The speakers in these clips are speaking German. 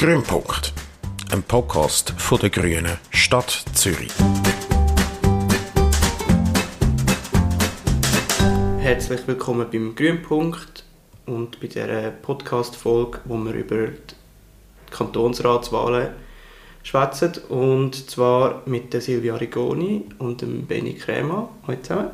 Grünpunkt, ein Podcast von der Grünen Stadt Zürich. Herzlich willkommen beim Grünpunkt und bei dieser Podcast-Folge, wo wir über die Kantonsratswahlen schwätzen. Und zwar mit der Silvia Rigoni und dem Benny Krämer. Hallo zusammen.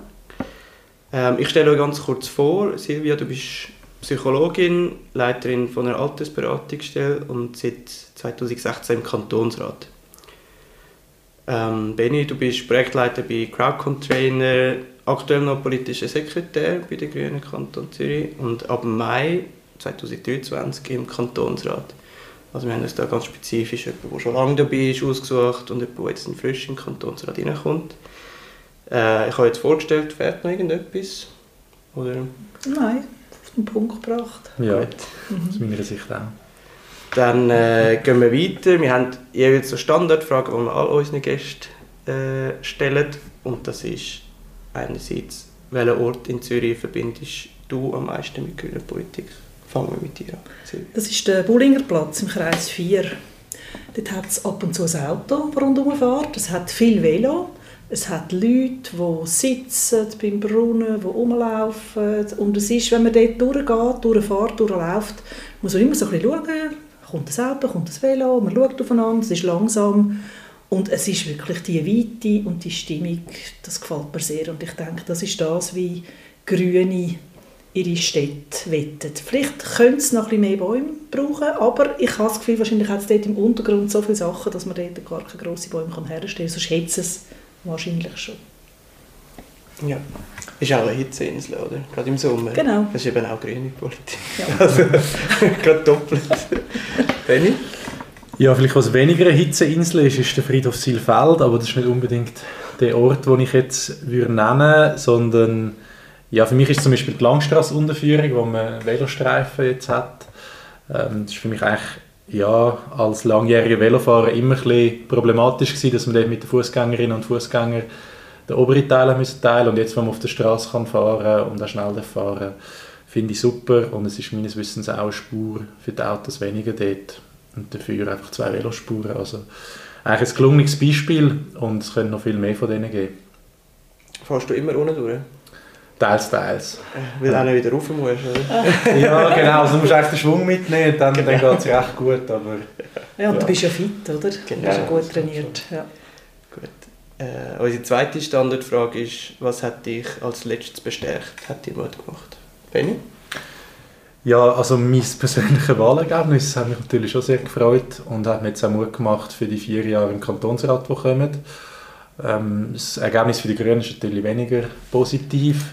Ähm, ich stelle euch ganz kurz vor. Silvia, du bist Psychologin, Leiterin von einer Altersberatungsstelle und seit 2016 im Kantonsrat. Ähm, Benny, du bist Projektleiter bei Crowdcontainer, aktuell noch politischer Sekretär bei der Grünen Kanton Zürich und ab Mai 2023 im Kantonsrat. Also wir haben uns da ganz spezifisch jemanden, der schon lange dabei ist, ausgesucht und jemanden, der jetzt frisch in den Kantonsrat reinkommt. Äh, ich habe jetzt vorgestellt, fährt noch irgendetwas? Oder? Nein den Punkt gebracht. Ja, Gut. aus meiner Sicht auch. Dann äh, gehen wir weiter. Wir haben jeweils so Standardfragen, die wir all unseren Gästen äh, stellen. Und das ist einerseits, welchen Ort in Zürich verbindest du am meisten mit grüner Politik? Fangen wir mit dir an. Silvia. Das ist der Bullinger Platz im Kreis 4. Dort hat es ab und zu ein Auto, das rundherum fährt. Es hat viel Velo. Es hat Leute, die sitzen beim Brunnen, die rumlaufen. Und es ist, wenn man dort durchgeht, durchfährt, durchläuft, muss man immer so ein bisschen schauen, kommt das Auto, kommt das Velo, man schaut aufeinander, es ist langsam. Und es ist wirklich die Weite und die Stimmung, das gefällt mir sehr. Und ich denke, das ist das, wie Grüne ihre Städte wettet. Vielleicht könnte es noch ein bisschen mehr Bäume brauchen, aber ich habe das Gefühl, wahrscheinlich hat es dort im Untergrund so viele Sachen, dass man dort gar keine grossen Bäume herstellen kann. Sonst hätte es Wahrscheinlich schon. Ja. Ist auch eine Hitzeinsel, oder? Gerade im Sommer. Genau. Das ist eben auch grüne Politik. Ja. Also, gerade doppelt. Benni? Ja, vielleicht was weniger eine Hitzeinsel ist, ist der Friedhof Silfeld, aber das ist nicht unbedingt der Ort, den ich jetzt würde nennen sondern ja, für mich ist zum Beispiel die Langstrasse-Unterführung, wo man Velostreifen jetzt hat. Ähm, das ist für mich eigentlich ja, als langjähriger Velofahrer immer ein bisschen problematisch gewesen, dass man mit den Fußgängerinnen und Fußgängern den oberen Teil müssen teilen und jetzt, wenn man auf der Straße kann fahren und auch schnell fahren finde ich super und es ist meines Wissens auch eine Spur für die Autos weniger dort und dafür einfach zwei Velospuren. Also eigentlich ein gelungenes Beispiel und es können noch viel mehr von denen geben. Fährst du immer unten durch? Teils, teils. Weil du auch nicht wieder rauf musst, oder? ja, genau. Also du musst eigentlich den Schwung mitnehmen, dann, genau. dann geht es recht gut. Aber, ja, und ja. du bist ja fit, oder? Genau. Du bist ja gut trainiert. Ja. Gut. Äh, unsere zweite Standardfrage ist, was hat dich als letztes bestärkt? Hat dir Mut gemacht? Benny? Ja, also mein persönliches Wahlergebnis hat mich natürlich schon sehr gefreut und hat mir jetzt auch Mut gemacht für die vier Jahre im Kantonsrat, die kommen. Ähm, das Ergebnis für die Grünen ist natürlich weniger positiv.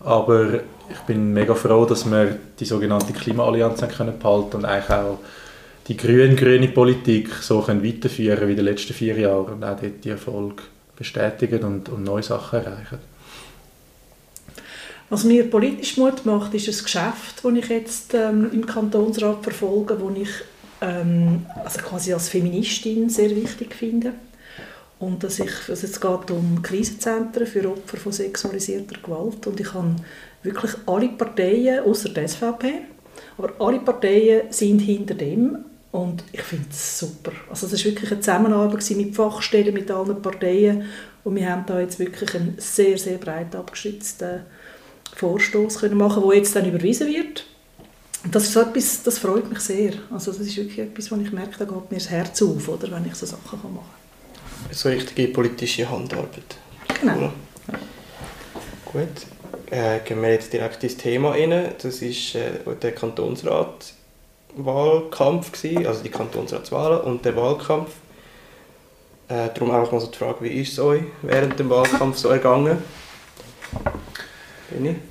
Aber ich bin mega froh, dass wir die sogenannte Klimaallianz können behalten und eigentlich auch die grün-grüne Politik so können weiterführen wie in den letzten vier Jahren und auch dort die Erfolg bestätigen und, und neue Sachen erreichen. Was mir politisch Mut macht, ist ein Geschäft, das ich jetzt ähm, im Kantonsrat verfolge, das ich ähm, also quasi als Feministin sehr wichtig finde. Und dass ich, also es geht um Krisenzentren für Opfer von sexualisierter Gewalt und ich habe wirklich alle Parteien, außer der SVP, aber alle Parteien sind hinter dem und ich finde es super. Also es war wirklich eine Zusammenarbeit mit Fachstellen, mit allen Parteien und wir haben da jetzt wirklich einen sehr, sehr breit abgestützten Vorstoß können machen, der jetzt dann überwiesen wird. Und das ist so etwas, das freut mich sehr. Also das ist wirklich etwas, wo ich merke, da geht mir das Herz auf, oder, wenn ich so Sachen machen kann so richtige politische Handarbeit. Genau. Cool. Gut. Äh, gehen wir jetzt direkt ins Thema rein. Das war äh, der Kantonsratwahlkampf, also die Kantonsratswahlen und der Wahlkampf. Äh, darum einfach mal so die Frage, wie ist es euch während dem Wahlkampf so ergangen?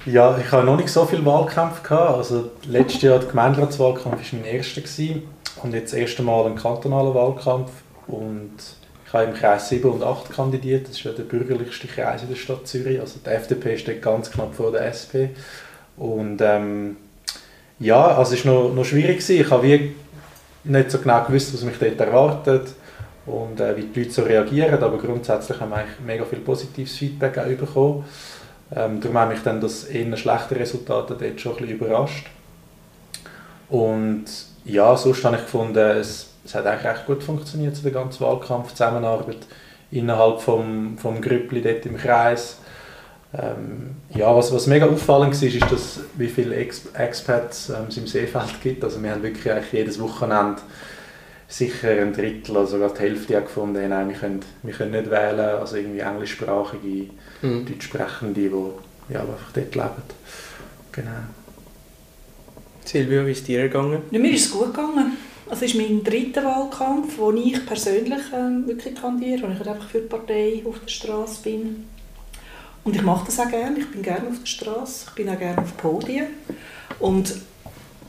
Ja, ich habe noch nicht so viel Wahlkampf gehabt. Also letztes Jahr der Gemeinderatswahlkampf war mein erster gewesen. und jetzt das erste Mal ein kantonaler Wahlkampf und ich habe im Kreis 7 und 8 kandidiert, das ist ja der bürgerlichste Kreis in der Stadt Zürich. Also die FDP steht ganz knapp vor der SP. Und ähm, ja, also es war noch, noch schwierig. Gewesen. Ich habe wie nicht so genau gewusst, was mich dort erwartet und äh, wie die Leute so reagieren. Aber grundsätzlich haben wir eigentlich mega viel positives Feedback auch bekommen. Ähm, darum hat mich dann das eher schlechte Resultat dort schon ein bisschen überrascht. Und ja, sonst habe ich gefunden, es es hat eigentlich recht gut funktioniert, so der ganze Wahlkampf, Zusammenarbeit innerhalb vom, vom Grüppli dort im Kreis. Ähm, ja, was, was mega auffallend war, ist, dass, wie viele Ex Expats ähm, es im Seefeld gibt. Also wir haben wirklich eigentlich jedes Wochenende sicher ein Drittel, also sogar die Hälfte gefunden, nein, wir können, wir können nicht wählen, also irgendwie englischsprachige, mhm. Deutschsprechende, die ja, einfach dort leben. Genau. Silvia, wie ist dir gegangen? Ja, mir ist es gut gegangen. Also es ist mein dritter Wahlkampf, wo ich persönlich ähm, wirklich kandidiere, wo ich einfach für die Partei auf der Straße bin. Und ich mache das auch gerne. Ich bin gerne auf der Straße, ich bin auch gerne auf Podien. Und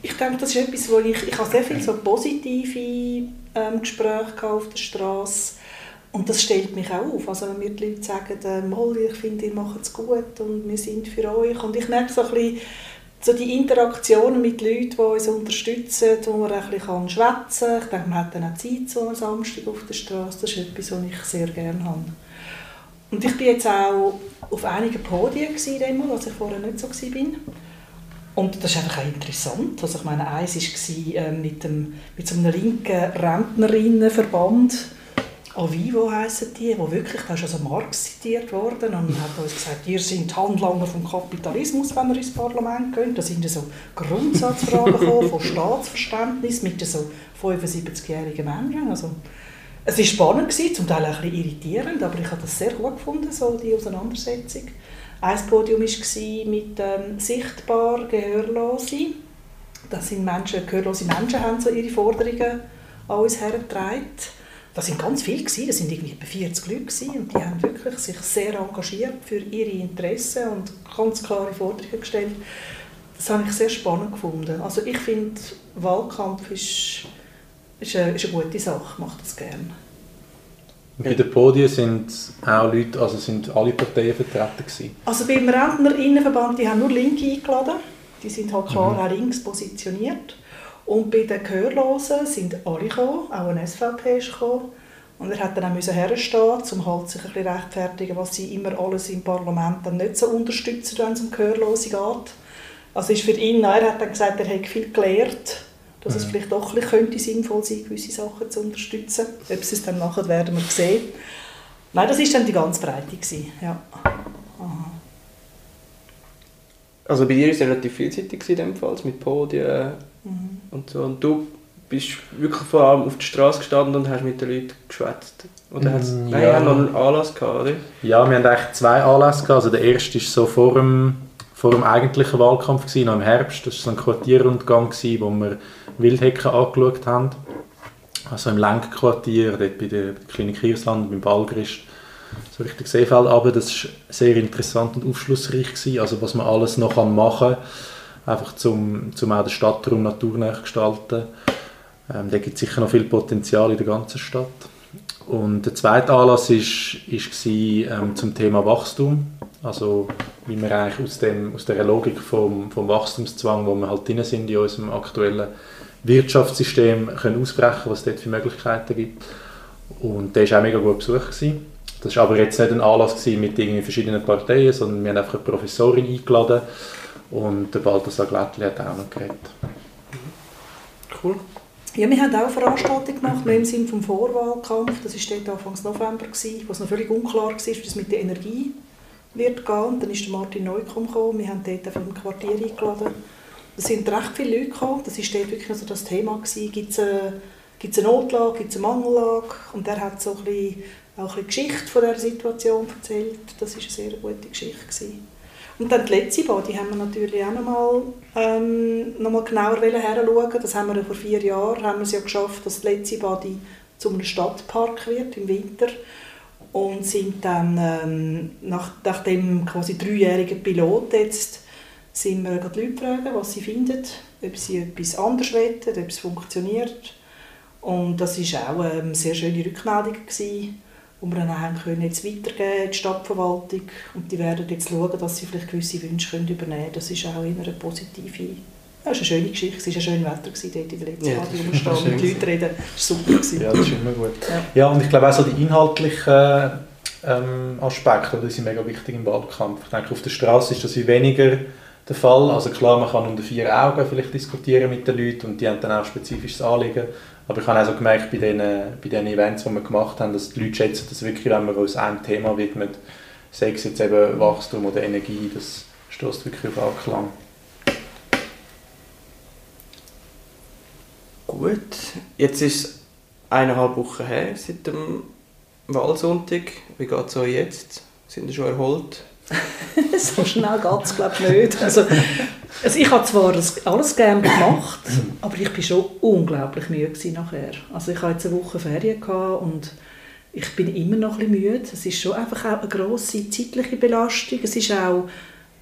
ich denke, das ist etwas, wo ich, ich habe sehr viele so positive ähm, Gespräche auf der Straße und das stellt mich auch auf. Also wenn mir die Leute sagen, äh, ich finde, ihr macht es gut und wir sind für euch. Und ich merke so ein bisschen, so die Interaktionen mit Leuten, die uns unterstützen, wo man ein bisschen schwätzen kann. Ich denke, man hat dann auch Zeit so am Samstag auf der Straße. Das ist etwas, was ich sehr gerne habe. Und ich war jetzt auch auf einigen Podien, gewesen, was ich vorher nicht so war. Und das ist einfach auch interessant. Also ich meine, eins war äh, mit, dem, mit so einem linken Rentnerinnenverband, Avivo heissen die, wo wirklich, da ist also Marx zitiert worden und hat uns gesagt, ihr seid Handlanger vom Kapitalismus, wenn ihr ins Parlament geht. Da sind so Grundsatzfragen gekommen, von Staatsverständnis mit so 75-jährigen Menschen. Also, es war spannend, gewesen, zum Teil ein bisschen irritierend, aber ich habe das sehr gut gefunden, so die Auseinandersetzung. Ein Podium war mit ähm, sichtbar Gehörlose. Das sind Menschen, gehörlose Menschen haben so ihre Forderungen an uns hergetragen. Das sind ganz viele gewesen, das sind irgendwie etwa 40 Leute gewesen, und die haben wirklich sich sehr engagiert für ihre Interessen und ganz klare Forderungen gestellt. Das habe ich sehr spannend gefunden. Also ich finde, Wahlkampf ist, ist, eine, ist eine gute Sache, ich mache das gerne. Bei den Podien sind auch Leute, also sind alle Parteien vertreten gewesen? Also beim Rentnerinnenverband, die haben nur Linke eingeladen. Die sind halt klar mhm. auch links positioniert. Und bei den Gehörlosen sind alle gekommen, auch ein SVP ist gekommen. Und er hat dann auch herstehen, um halt sich ein bisschen rechtfertigen, was sie immer alles im Parlament dann nicht so unterstützen, wenn es um Gehörlose geht. Also ist für ihn, er hat dann gesagt, er hätte viel gelernt dass es mhm. vielleicht doch ein bisschen könnte sinnvoll sein gewisse Sachen zu unterstützen. Ob sie es dann machen, werden wir sehen. Nein, das war dann die ganz Breite. Gewesen. Ja. Also bei dir war es relativ vielseitig in dem Fall, mit Podien mhm. und so. Und du bist wirklich vor allem auf der Straße gestanden und hast mit den Leuten geschwätzt. Oder hat's, mm, nein, ja. haben noch einen Anlass gehabt, oder? Ja, wir haben eigentlich zwei Anlässe gehabt. Also der erste ist so vor dem, vor dem eigentlichen Wahlkampf gewesen, noch im Herbst. Das war so ein Quartierrundgang, gewesen, wo wir Wildhecken angeschaut haben. Also im Lenkquartier, dort bei der Klinik Hirsland, beim Ballgrist, so Richtung Seefeld aber Das war sehr interessant und aufschlussreich. Gewesen, also was man alles noch machen kann, einfach zum, zum auch den Stadtraum naturnah gestalten. Ähm, da gibt es sicher noch viel Potenzial in der ganzen Stadt. Und der zweite Anlass war ist, ist ähm, zum Thema Wachstum. Also wie wir eigentlich aus, dem, aus der Logik vom, vom Wachstumszwang, wo wir halt drin sind in unserem aktuellen Wirtschaftssystem können ausbrechen was es dort für Möglichkeiten gibt. Und der war auch mega gut besucht. Gewesen. Das war aber jetzt nicht ein Anlass mit irgendwie verschiedenen Parteien, sondern wir haben einfach eine Professorin eingeladen und der Balthasar Glättli hat auch noch geredet. Cool. Ja, wir haben auch eine Veranstaltung gemacht, im Sinne vom Vorwahlkampf. Das war dort Anfang November, wo es noch völlig unklar war, wie es mit der Energie wird gehen. Und dann ist Martin Neukomm gekommen. Wir haben dort vom Quartier eingeladen es sind recht viele Leute gekommen. Das war wirklich also das Thema. Gibt es eine, eine Notlage, gibt es eine Mangellage? Und er hat so ein bisschen, auch ein bisschen Geschichte von dieser Situation erzählt. Das war eine sehr gute Geschichte. Gewesen. Und dann die letzte die haben wir natürlich auch nochmal ähm, noch mal genauer heranschauen. Das haben wir vor vier Jahren haben wir es ja geschafft, dass die letzte Body zu einem Stadtpark wird im Winter und sind dann ähm, nach, nach dem quasi dreijährigen Pilot jetzt sind wir die Leute fragen, was sie finden, ob sie etwas anderes wollen, ob es funktioniert. Und das war auch eine sehr schöne Rückmeldung, gewesen, die wir dann haben können jetzt weitergeben in die Stadtverwaltung. Und die werden jetzt schauen, dass sie vielleicht gewisse Wünsche können übernehmen können. Das ist auch immer eine positive ja, es war eine schöne Geschichte, es war ein schönes Wetter dort in der letzten ja, Stadion und die Leute reden. Das war super. Gewesen. Ja, das ist immer gut. Ja, ja und ich glaube auch so die inhaltlichen ähm, Aspekte, die sind mega wichtig im Wahlkampf. Ich denke, auf der Straße ist das weniger der Fall. Also klar, man kann unter vier Augen vielleicht diskutieren mit den Leuten und die haben dann auch spezifisches Anliegen. Aber ich habe auch so gemerkt bei den, bei den Events, die wir gemacht haben, dass die Leute schätzen das wirklich, wenn man uns einem Thema widmet, sei es jetzt eben Wachstum oder Energie, das stößt wirklich auf Anklang. Gut, jetzt ist es eineinhalb Wochen her seit dem Wahlsonntag. Wie geht es euch jetzt? Sind ihr schon erholt? so schnell geht es glaube ich nicht. Also, also ich habe zwar alles gerne gemacht, aber ich war schon unglaublich müde nachher. Also ich hatte jetzt eine Woche Ferien und ich bin immer noch ein bisschen müde. Es ist schon einfach auch eine grosse zeitliche Belastung. Es ist auch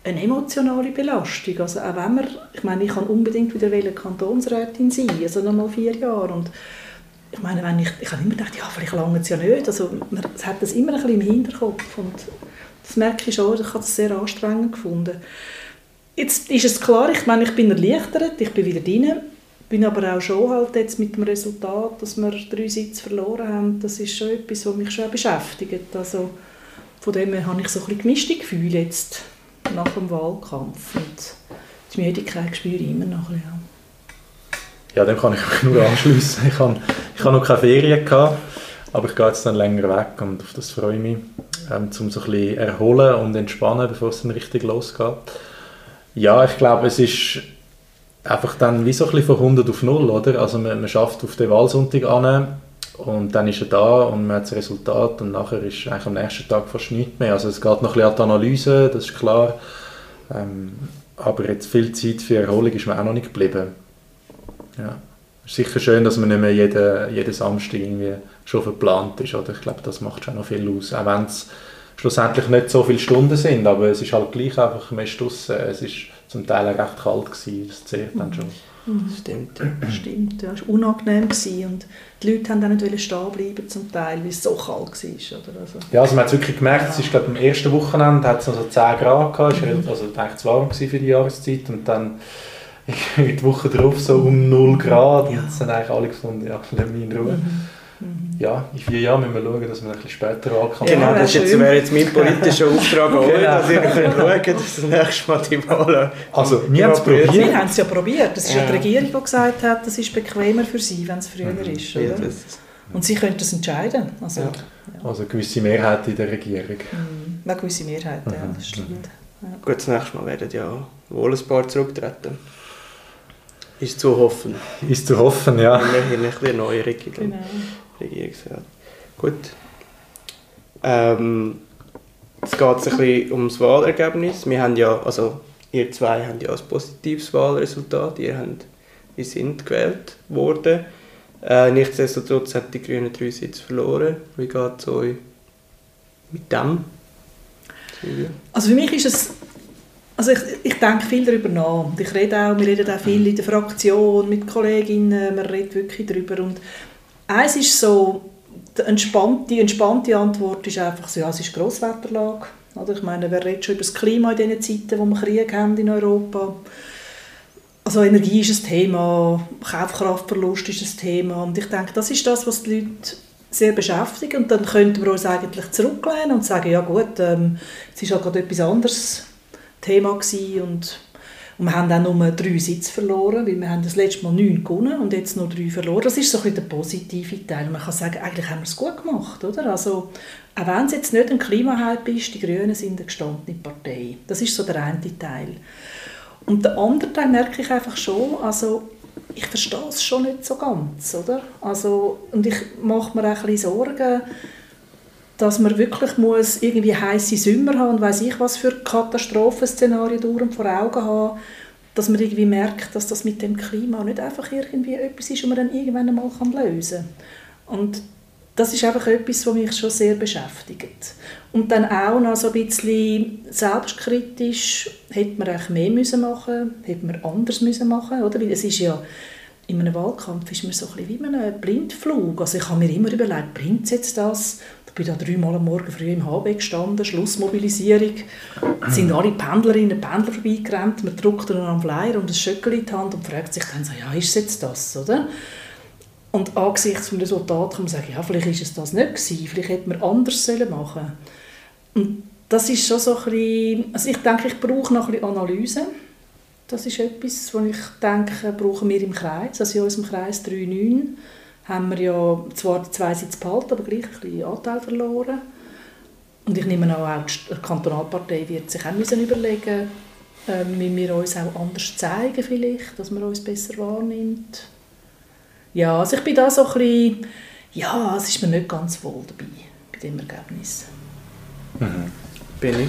eine emotionale Belastung. Also auch wenn man, ich meine, ich kann unbedingt wieder Kantonsrätin sein, also noch mal vier Jahre. Und ich meine, wenn ich, ich habe immer gedacht, ja, vielleicht lange es ja nicht. Also man hat das immer ein bisschen im Hinterkopf und das merke ich schon, ich habe das sehr anstrengend gefunden. Jetzt ist es klar, ich meine, ich bin erleichtert, ich bin wieder drin, bin aber auch schon halt jetzt mit dem Resultat, dass wir drei Sitze verloren haben, das ist schon etwas, was mich schon beschäftigt. Also von dem her habe ich so ein bisschen gemischte Gefühle jetzt nach dem Wahlkampf und die Müdigkeit spüre ich immer noch. Ja. Ja, dem kann ich mich nur anschließen. Ich habe, ich habe noch keine Ferien gehabt, aber ich gehe jetzt dann länger weg und auf das freue ich mich, ähm, um so ein bisschen erholen und entspannen, bevor es dann richtig losgeht. Ja, ich glaube, es ist einfach dann wie so ein bisschen von 100 auf 0, oder? Also man, man schafft auf den Wahlsonntag an und dann ist er da und man hat das Resultat und nachher ist eigentlich am nächsten Tag fast nichts mehr. Also es geht noch ein bisschen an die Analyse, das ist klar. Ähm, aber jetzt viel Zeit für Erholung ist mir auch noch nicht geblieben. Ja. Es ist sicher schön, dass man nicht mehr jeden, jeden Samstag irgendwie schon verplant ist. Oder? Ich glaube, das macht schon noch viel aus. Auch wenn es schlussendlich nicht so viele Stunden sind, aber es ist halt gleich einfach, man ist draussen, es ist zum Teil auch recht kalt gewesen, das zählt dann schon. Mhm. Stimmt, ja. Stimmt, ja. Es war unangenehm gewesen und die Leute haben auch nicht stehen bleiben zum Teil, weil es so kalt war. Oder? Also. Ja, also man hat es wirklich gemerkt, es ist glaube am ersten Wochenende hat es noch so 10 Grad gehabt, mhm. also eigentlich zu warm für die Jahreszeit und dann die Woche drauf so um 0 Grad ja. und es haben eigentlich alle gefunden, ja, lass mich in Ruhe. Mhm. Mhm. Ja, in vier Jahren müssen wir schauen, dass wir ein bisschen später ankommen. Genau, das jetzt, wäre jetzt mein politischer Auftrag auch, genau. dass ihr schauen dass das nächste Mal die Wahlen... Also, wir haben es probiert. Wir haben es ja probiert. Das ist ja. die Regierung, die gesagt hat, das ist bequemer für sie, wenn es früher mhm. ist. Oder? Ja, und sie können das entscheiden. Also, ja. also eine gewisse Mehrheit in der Regierung. Mhm. Eine gewisse Mehrheit, mhm. ja, das stimmt. Ja. Gut, das nächste Mal werden ja wohl ein paar zurücktreten. Ist zu hoffen. Ist zu hoffen, ja. Immerhin ein bisschen Erneuerung in genau. Regierungsrat. Gut. Ähm, jetzt geht es ein bisschen ums Wahlergebnis. Wir haben ja, also ihr zwei haben ja ein positives Wahlresultat. Ihr, habt, ihr sind gewählt worden. Äh, nichtsdestotrotz hat die Grünen drei Sitze verloren. Wie geht es euch mit dem? Also für mich ist es also ich, ich denke viel darüber nach. Ich rede auch, wir reden auch viel in der Fraktion mit Kolleginnen, man redet wirklich darüber. Und eins ist so, die entspannte, entspannte Antwort ist einfach so, ja, es ist Grosswetterlage. Oder? Ich meine, wer redet schon über das Klima in diesen Zeiten, wo wir Krieg haben in Europa? Also Energie ist ein Thema, Kaufkraftverlust ist ein Thema. Und ich denke, das ist das, was die Leute sehr beschäftigt. Und dann könnten wir uns eigentlich zurücklehnen und sagen, ja gut, ähm, es ist halt gerade etwas anderes Thema gewesen und, und wir haben auch nur drei Sitze verloren, weil wir haben das letzte Mal neun gewonnen und jetzt nur drei verloren. Das ist so ein der positive Teil. man kann sagen, eigentlich haben wir es gut gemacht, oder? Also, auch wenn es jetzt nicht ein Klimahype ist, die Grünen sind eine gestandene Partei. Das ist so der eine Teil. Und der andere Teil merke ich einfach schon, also ich verstehe es schon nicht so ganz, oder? Also, und ich mache mir auch ein bisschen Sorgen, dass man wirklich muss irgendwie heiße Sommer haben und weiß ich was für Katastrophenszenarien dauernd vor Augen haben, dass man irgendwie merkt, dass das mit dem Klima nicht einfach irgendwie etwas ist, was man dann irgendwann einmal lösen kann. Und das ist einfach etwas, was mich schon sehr beschäftigt. Und dann auch noch so ein bisschen selbstkritisch, hätte man eigentlich mehr müssen machen hätte man anders müssen oder? Weil es ist ja, in einem Wahlkampf ist man so ein bisschen wie ein Blindflug. Also ich habe mir immer überlegt, bringt es jetzt das? Bin da dreimal am Morgen früh im HB gestanden, Schlussmobilisierung. Es sind alle Pendlerinnen und Pendler vorbeigerannt, man drückt ihnen einen Flyer und ein Schöckchen in die Hand und fragt sich dann so, ja, ist es jetzt das, oder? Und angesichts des Resultats kann man sagen, ja, vielleicht ist es das nicht gewesen, vielleicht hätte man anders machen sollen. Und das ist schon so ein bisschen, also ich denke, ich brauche noch ein bisschen Analyse Das ist etwas, was ich denke, brauchen wir im Kreis. Also in unserem Kreis 3.9 haben wir ja zwar zwei Sitze behalten, aber gleich ein bisschen Anteil verloren. Und ich nehme auch, auch die Kantonalpartei wird sich auch müssen überlegen ähm, wie wir uns auch anders zeigen vielleicht, dass man uns besser wahrnimmt. Ja, also ich bin da so ein bisschen, ja, es ist mir nicht ganz wohl dabei, bei dem Ergebnis. Mhm. Ich?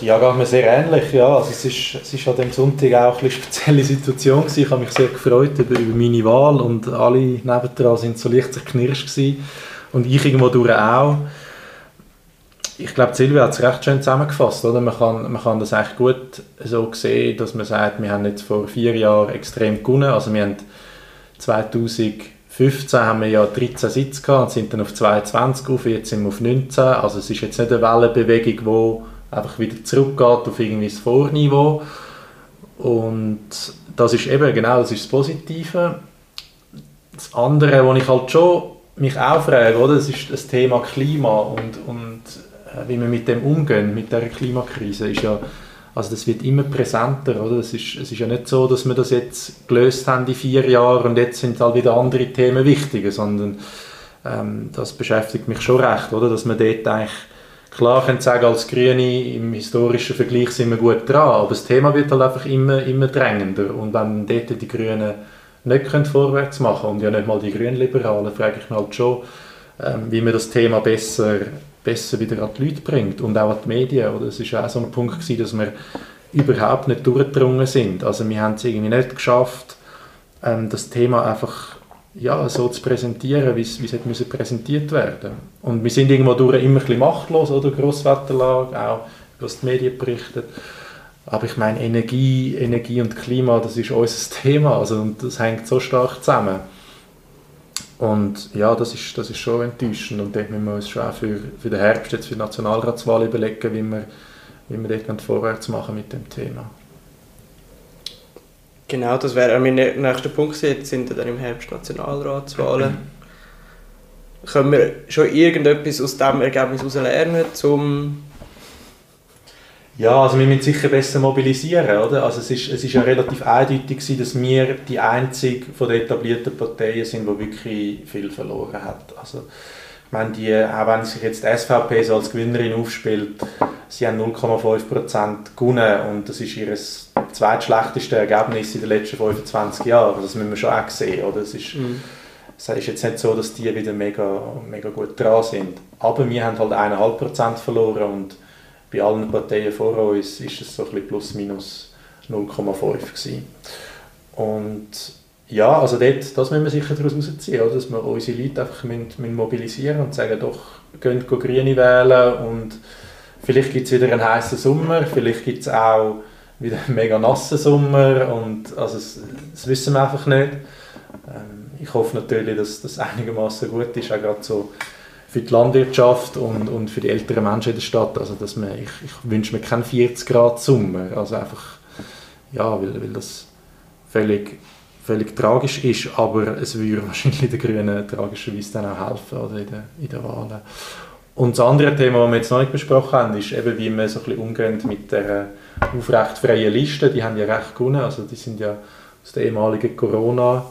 Ja, geht mir sehr ähnlich. Ja. Also es, ist, es ist an dem Sonntag auch eine spezielle Situation. Gewesen. Ich habe mich sehr gefreut über, über meine Wahl und alle nebendran sind so leicht zerknirscht gewesen. Und ich irgendwo durch auch. Ich glaube, Silvia hat es recht schön zusammengefasst. Oder? Man, kann, man kann das echt gut so sehen, dass man sagt, wir haben jetzt vor vier Jahren extrem gewonnen. Also wir haben 2015 haben wir ja 13 Sitze gehabt und sind dann auf 22 auf, jetzt sind wir auf 19. Also es ist jetzt nicht eine Wellenbewegung, die einfach wieder zurückgeht auf irgendwie das Vorniveau. Und das ist eben, genau, das ist das Positive. Das andere, was ich halt schon mich auch frage, oder, das ist das Thema Klima und, und äh, wie wir mit dem umgehen, mit der Klimakrise, ist ja, also das wird immer präsenter, oder? Es ist, es ist ja nicht so, dass wir das jetzt gelöst haben in vier Jahren und jetzt sind halt wieder andere Themen wichtiger, sondern ähm, das beschäftigt mich schon recht, oder? Dass man dort eigentlich Klar können sagen, als Grüne im historischen Vergleich sind wir gut dran, aber das Thema wird halt einfach immer, immer drängender. Und wenn dort die Grünen nicht können vorwärts machen und ja nicht mal die Grünliberalen, frage ich mich halt schon, ähm, wie man das Thema besser, besser wieder an die Leute bringt und auch an die Medien. Oder? Es war auch so ein Punkt, gewesen, dass wir überhaupt nicht durchgedrungen sind. Also wir haben es irgendwie nicht geschafft, ähm, das Thema einfach ja, so zu präsentieren, wie es, müssen präsentiert werden Und wir sind irgendwo durch immer ein machtlos, oder? Grosswetterlage, auch was die Medien berichten. Aber ich meine, Energie, Energie und Klima, das ist unser Thema, also und das hängt so stark zusammen. Und ja, das ist, das ist schon enttäuschend und dort müssen wir uns schon auch für, für den Herbst, jetzt für die Nationalratswahl überlegen, wie wir, wie wir dort vorwärts machen mit dem Thema. Genau, das wäre mein nächster Punkt. Jetzt sind dann im Herbst Nationalratswahlen. Können wir schon irgendetwas aus diesem Ergebnis heraus lernen, um ja, also wir müssen sicher besser mobilisieren, oder? Also es ist, es ist ja relativ eindeutig gewesen, dass wir die einzige von den etablierten Parteien sind, die wirklich viel verloren hat. Also meine, die, auch wenn sich jetzt die SVP so als Gewinnerin aufspielt, sie haben 0,5% gewonnen und das ist ihr zweitschlechteste Ergebnis in den letzten 25 Jahren. Das müssen wir schon auch sehen. Oder? Es, ist, mhm. es ist jetzt nicht so, dass die wieder mega, mega gut dran sind. Aber wir haben halt 1,5% verloren und bei allen Parteien vor uns ist es so ein bisschen plus minus 0,5 gewesen. Und ja, also dort, das müssen wir sicher daraus herausziehen, dass wir unsere Leute einfach mobilisieren und sagen, doch, geht Grüne wählen und vielleicht gibt es wieder einen heißen Sommer, vielleicht gibt es auch wieder einen mega nassen Sommer und also das, das wissen wir einfach nicht. Ähm, ich hoffe natürlich, dass das einigermaßen gut ist, auch gerade so für die Landwirtschaft und, und für die älteren Menschen in der Stadt. Also dass man, ich, ich wünsche mir keinen 40 Grad Sommer, also einfach, ja, weil, weil das völlig völlig tragisch ist, aber es würde wahrscheinlich den Grünen tragischerweise dann auch helfen oder in, den, in den Wahlen. Und das andere Thema, das wir jetzt noch nicht besprochen haben, ist eben, wie wir so ein bisschen umgehen mit der aufrecht freien Liste. Die haben ja recht gewonnen, also die sind ja aus der ehemaligen Corona-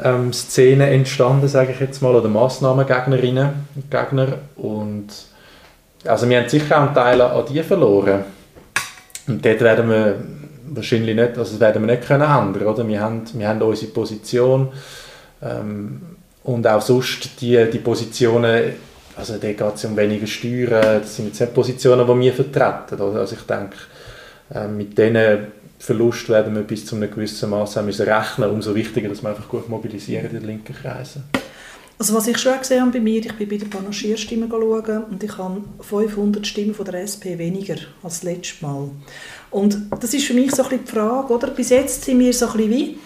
ähm, Szene entstanden, sage ich jetzt mal, oder Massnahmengegnerinnen und Gegner. Und also wir haben sicher auch einen Teil an die verloren. Und dort werden wir wahrscheinlich nicht, also das werden wir nicht können ändern, oder? Wir haben, wir haben unsere Position ähm, und auch sonst die, die Positionen, also da geht es um weniger Steuern, das sind jetzt nicht Positionen, die wir vertreten? Also ich denke, äh, mit diesen Verlust werden wir bis zu einem gewissen Maß müssen rechnen. Umso wichtiger, dass wir einfach gut mobilisieren in den linken Kreisen. Also was ich schon gesehen habe bei mir, ich bin bei den Panagierstimmen und ich habe 500 Stimmen von der SP weniger als letztes Mal. Und das ist für mich so ein bisschen die Frage, oder? Bis jetzt sind wir so ein bisschen wie,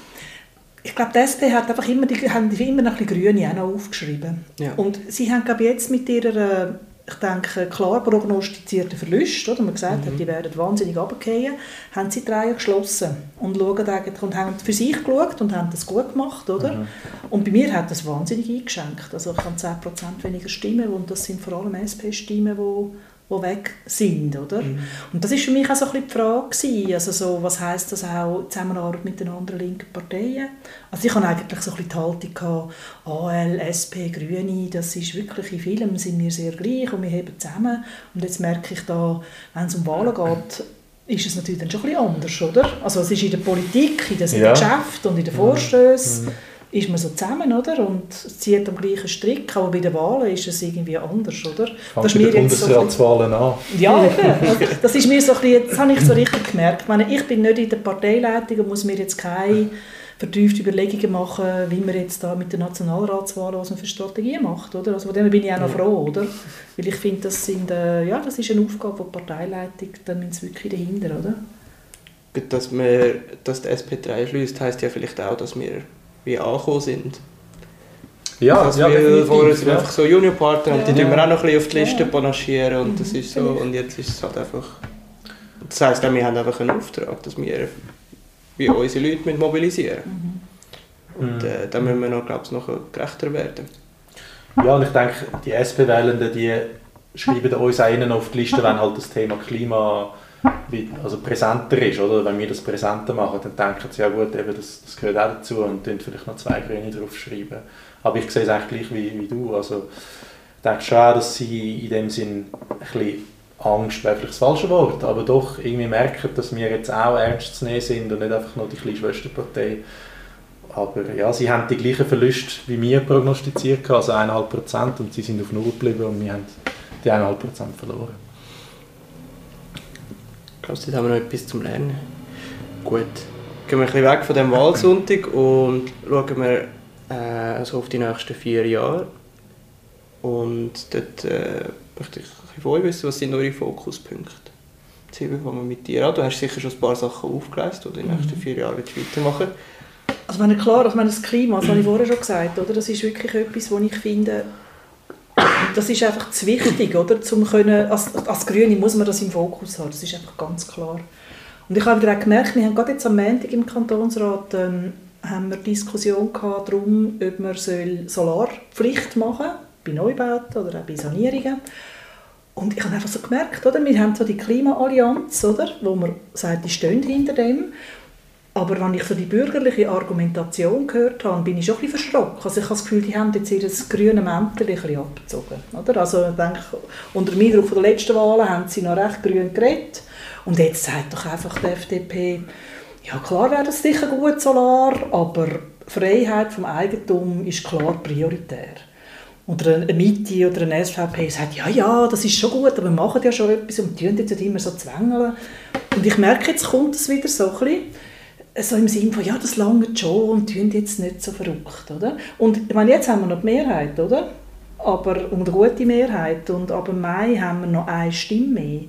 ich glaube, die SP hat einfach immer, die, haben immer noch ein bisschen Grüne auch noch aufgeschrieben. Ja. Und sie haben, glaube ich, jetzt mit ihrer, ich denke, klar prognostizierten Verlust, oder man gesagt mhm. hat, die werden wahnsinnig runterfallen, haben sie die Reihe geschlossen und, schauen eigentlich, und haben für sich geschaut und haben das gut gemacht, oder? Mhm. Und bei mir hat das wahnsinnig eingeschenkt. Also ich habe 10% weniger Stimmen und das sind vor allem SP-Stimmen, die die weg sind, oder? Mhm. Und das ist für mich auch so ein bisschen die Frage gewesen. also so, was heißt das auch Zusammenarbeit mit den anderen linken Parteien? Also ich habe eigentlich so ein bisschen die Haltung gehabt, AL, SP, Grüne, das ist wirklich in vielen sind wir sehr gleich und wir heben zusammen und jetzt merke ich da, wenn es um Wahlen geht, ist es natürlich dann schon ein bisschen anders, oder? Also es ist in der Politik, in den ja. Geschäften und in den. Vorstößen mhm ist man so zusammen, oder? Und zieht am gleichen Strick, aber bei den Wahlen ist es irgendwie anders, oder? Fangt das ist mir Bundesratswahlen so an. Ja, eben. das ist mir so ein bisschen, das habe ich so richtig gemerkt. Ich, meine, ich bin nicht in der Parteileitung und muss mir jetzt keine vertiefte Überlegungen machen, wie man jetzt da mit den Nationalratswahlen, was man für Strategie macht, oder? Also von dem bin ich auch noch froh, oder? Weil ich finde, das, sind, äh, ja, das ist eine Aufgabe der Parteileitung, dann sind sie wirklich dahinter, oder? Dass, wir, dass der SP3 schließt, heisst ja vielleicht auch, dass wir wie angekommen sind. Ja, also ja, wir vorher sind ja. einfach so Juniorpartner und ja. die tun wir auch noch ein bisschen auf die Liste ja. panaschieren und das ist so und jetzt ist es halt einfach das heisst auch, wir haben einfach einen Auftrag, dass wir wie unsere Leute mit mobilisieren mhm. und äh, da müssen wir noch, glaube ich, noch gerechter werden. Ja, und ich denke, die SP-Wählenden, die schreiben uns auch auf die Liste, wenn halt das Thema Klima also präsenter ist, oder? Wenn wir das präsenter machen, dann denken sie, ja gut, eben das, das gehört auch dazu und dann vielleicht noch zwei Grüne draufschreiben. Aber ich sehe es eigentlich gleich wie, wie du. Also, ich denke schon auch, dass sie in dem Sinn ein bisschen Angst wäre vielleicht das falsche Wort, aber doch irgendwie merken, dass wir jetzt auch ernst zu nehmen sind und nicht einfach nur die kleine Schwesterpartei. Aber ja, sie haben die gleichen Verluste wie wir prognostiziert, also 1,5% und sie sind auf Null geblieben und wir haben die 1,5% verloren. Ich glaube, dort haben wir noch etwas zum Lernen. Gut. Gehen wir ein bisschen weg von dem Wahlsonntag und schauen wir äh, also auf die nächsten vier Jahre. Und dort äh, möchte ich von euch wissen, was sind eure Fokuspunkte? Silvia, fangen wir mit dir an. Du hast sicher schon ein paar Sachen aufgeleistet, die du in den nächsten mhm. vier Jahren weitermachen Also meine, klar, also meine, das Klima, das habe ich vorher schon gesagt, oder? das ist wirklich etwas, was ich finde, das ist einfach zu wichtig, oder? Zum können, als, als Grüne muss man das im Fokus haben, das ist einfach ganz klar. Und ich habe wieder auch gemerkt, wir haben gerade jetzt am Montag im Kantonsrat ähm, haben wir Diskussion gehabt darum, ob man Solarpflicht machen soll, bei Neubauten oder auch bei Sanierungen. Und ich habe einfach so gemerkt, oder? wir haben so die Klimaallianz, oder? wo man sagt, die stehen hinter dem. Aber wenn ich so die bürgerliche Argumentation gehört habe, bin ich schon ein verschrocken. Also ich habe das Gefühl, die haben jetzt ihr grünes Mäntel abgezogen. Oder? Also ich denke, unter dem Eindruck der letzten Wahlen haben sie noch recht grün geredet. Und jetzt sagt doch einfach die FDP, ja klar wäre das sicher gut Solar, aber Freiheit vom Eigentum ist klar prioritär. Oder eine Mitte oder eine SVP sagt, ja, ja, das ist schon gut, aber wir machen ja schon etwas und die jetzt immer so zwängeln. Und ich merke, jetzt kommt es wieder so ein bisschen so im Sinne von, ja, das lange schon und tun jetzt nicht so verrückt, oder? Und ich meine, jetzt haben wir noch die Mehrheit, oder? Aber, und eine gute Mehrheit. Und ab Mai haben wir noch eine Stimme mehr.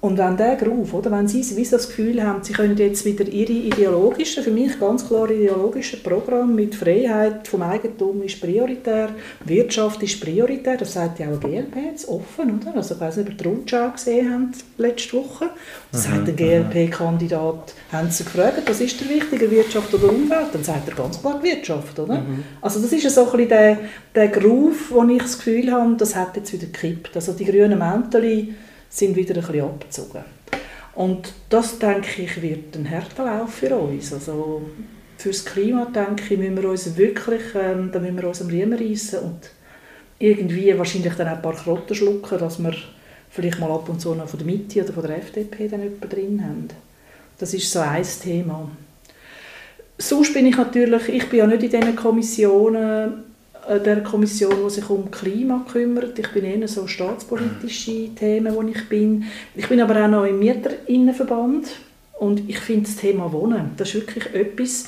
Und wenn der Gruf, oder, wenn Sie wie das Gefühl haben, Sie können jetzt wieder Ihre ideologischen, für mich ganz klar ideologischen Programm mit Freiheit vom Eigentum ist prioritär, Wirtschaft ist prioritär, das sagt ja auch GLP jetzt offen, oder? Also ich weiß nicht, ob ihr die Rundschau gesehen habt letzte Woche. Das mhm, sagt der GLP-Kandidat, haben Sie gefragt, was ist der wichtiger, Wirtschaft oder Umwelt? Dann sagt er ganz klar Wirtschaft, oder? Mhm. Also das ist so ein bisschen der, der Groove, wo ich das Gefühl habe, das hat jetzt wieder gekippt. Also die grünen Mäntel sind wieder ein bisschen abgezogen. Und das, denke ich, wird ein härter Lauf für uns. Also für das Klima, denke ich, müssen wir uns wirklich, ähm, da müssen wir uns am Riemen reissen und irgendwie wahrscheinlich dann auch ein paar Krotten schlucken, dass wir vielleicht mal ab und zu noch von der Mitte oder von der FDP dann jemanden drin haben. Das ist so ein Thema. Sonst bin ich natürlich, ich bin ja nicht in diesen Kommissionen der Kommission, die sich um Klima kümmert. Ich bin eher so staatspolitische Themen, wo ich bin. Ich bin aber auch noch im Mieterinnenverband und ich finde das Thema Wohnen, das ist wirklich etwas,